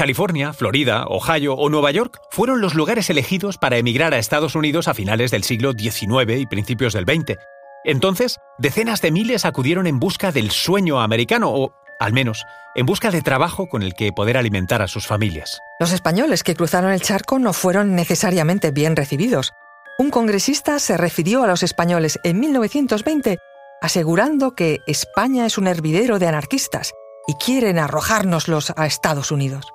California, Florida, Ohio o Nueva York fueron los lugares elegidos para emigrar a Estados Unidos a finales del siglo XIX y principios del XX. Entonces, decenas de miles acudieron en busca del sueño americano, o al menos, en busca de trabajo con el que poder alimentar a sus familias. Los españoles que cruzaron el charco no fueron necesariamente bien recibidos. Un congresista se refirió a los españoles en 1920 asegurando que España es un hervidero de anarquistas y quieren arrojárnoslos a Estados Unidos.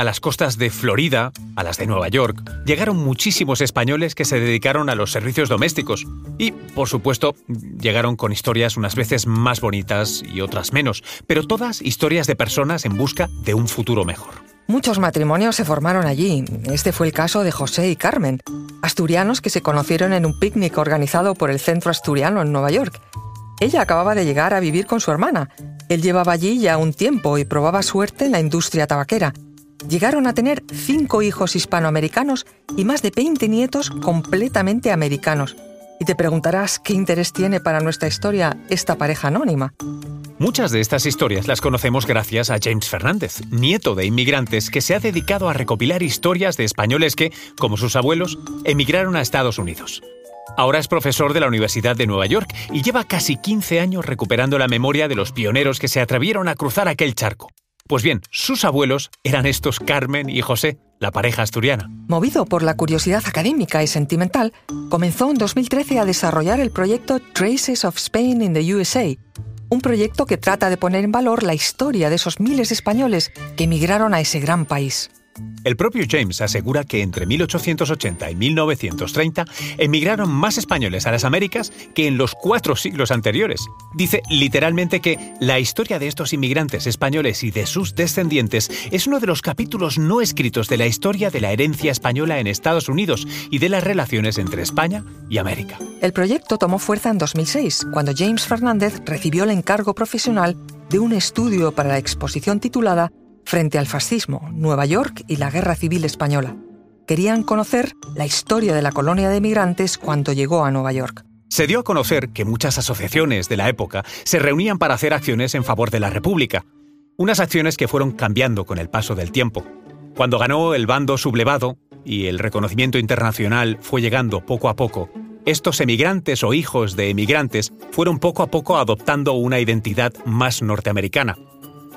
A las costas de Florida, a las de Nueva York, llegaron muchísimos españoles que se dedicaron a los servicios domésticos. Y, por supuesto, llegaron con historias unas veces más bonitas y otras menos, pero todas historias de personas en busca de un futuro mejor. Muchos matrimonios se formaron allí. Este fue el caso de José y Carmen, asturianos que se conocieron en un picnic organizado por el Centro Asturiano en Nueva York. Ella acababa de llegar a vivir con su hermana. Él llevaba allí ya un tiempo y probaba suerte en la industria tabaquera. Llegaron a tener cinco hijos hispanoamericanos y más de 20 nietos completamente americanos. Y te preguntarás qué interés tiene para nuestra historia esta pareja anónima. Muchas de estas historias las conocemos gracias a James Fernández, nieto de inmigrantes que se ha dedicado a recopilar historias de españoles que, como sus abuelos, emigraron a Estados Unidos. Ahora es profesor de la Universidad de Nueva York y lleva casi 15 años recuperando la memoria de los pioneros que se atrevieron a cruzar aquel charco. Pues bien, sus abuelos eran estos Carmen y José, la pareja asturiana. Movido por la curiosidad académica y sentimental, comenzó en 2013 a desarrollar el proyecto Traces of Spain in the USA, un proyecto que trata de poner en valor la historia de esos miles de españoles que emigraron a ese gran país. El propio James asegura que entre 1880 y 1930 emigraron más españoles a las Américas que en los cuatro siglos anteriores. Dice literalmente que la historia de estos inmigrantes españoles y de sus descendientes es uno de los capítulos no escritos de la historia de la herencia española en Estados Unidos y de las relaciones entre España y América. El proyecto tomó fuerza en 2006, cuando James Fernández recibió el encargo profesional de un estudio para la exposición titulada frente al fascismo, Nueva York y la Guerra Civil Española. Querían conocer la historia de la colonia de migrantes cuando llegó a Nueva York. Se dio a conocer que muchas asociaciones de la época se reunían para hacer acciones en favor de la República, unas acciones que fueron cambiando con el paso del tiempo. Cuando ganó el bando sublevado y el reconocimiento internacional fue llegando poco a poco, estos emigrantes o hijos de emigrantes fueron poco a poco adoptando una identidad más norteamericana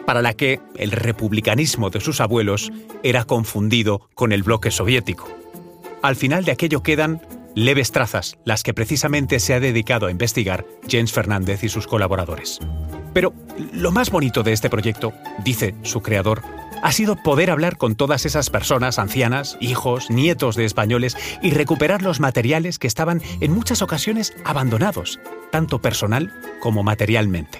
para la que el republicanismo de sus abuelos era confundido con el bloque soviético. Al final de aquello quedan leves trazas, las que precisamente se ha dedicado a investigar James Fernández y sus colaboradores. Pero lo más bonito de este proyecto, dice su creador, ha sido poder hablar con todas esas personas ancianas, hijos, nietos de españoles y recuperar los materiales que estaban en muchas ocasiones abandonados, tanto personal como materialmente.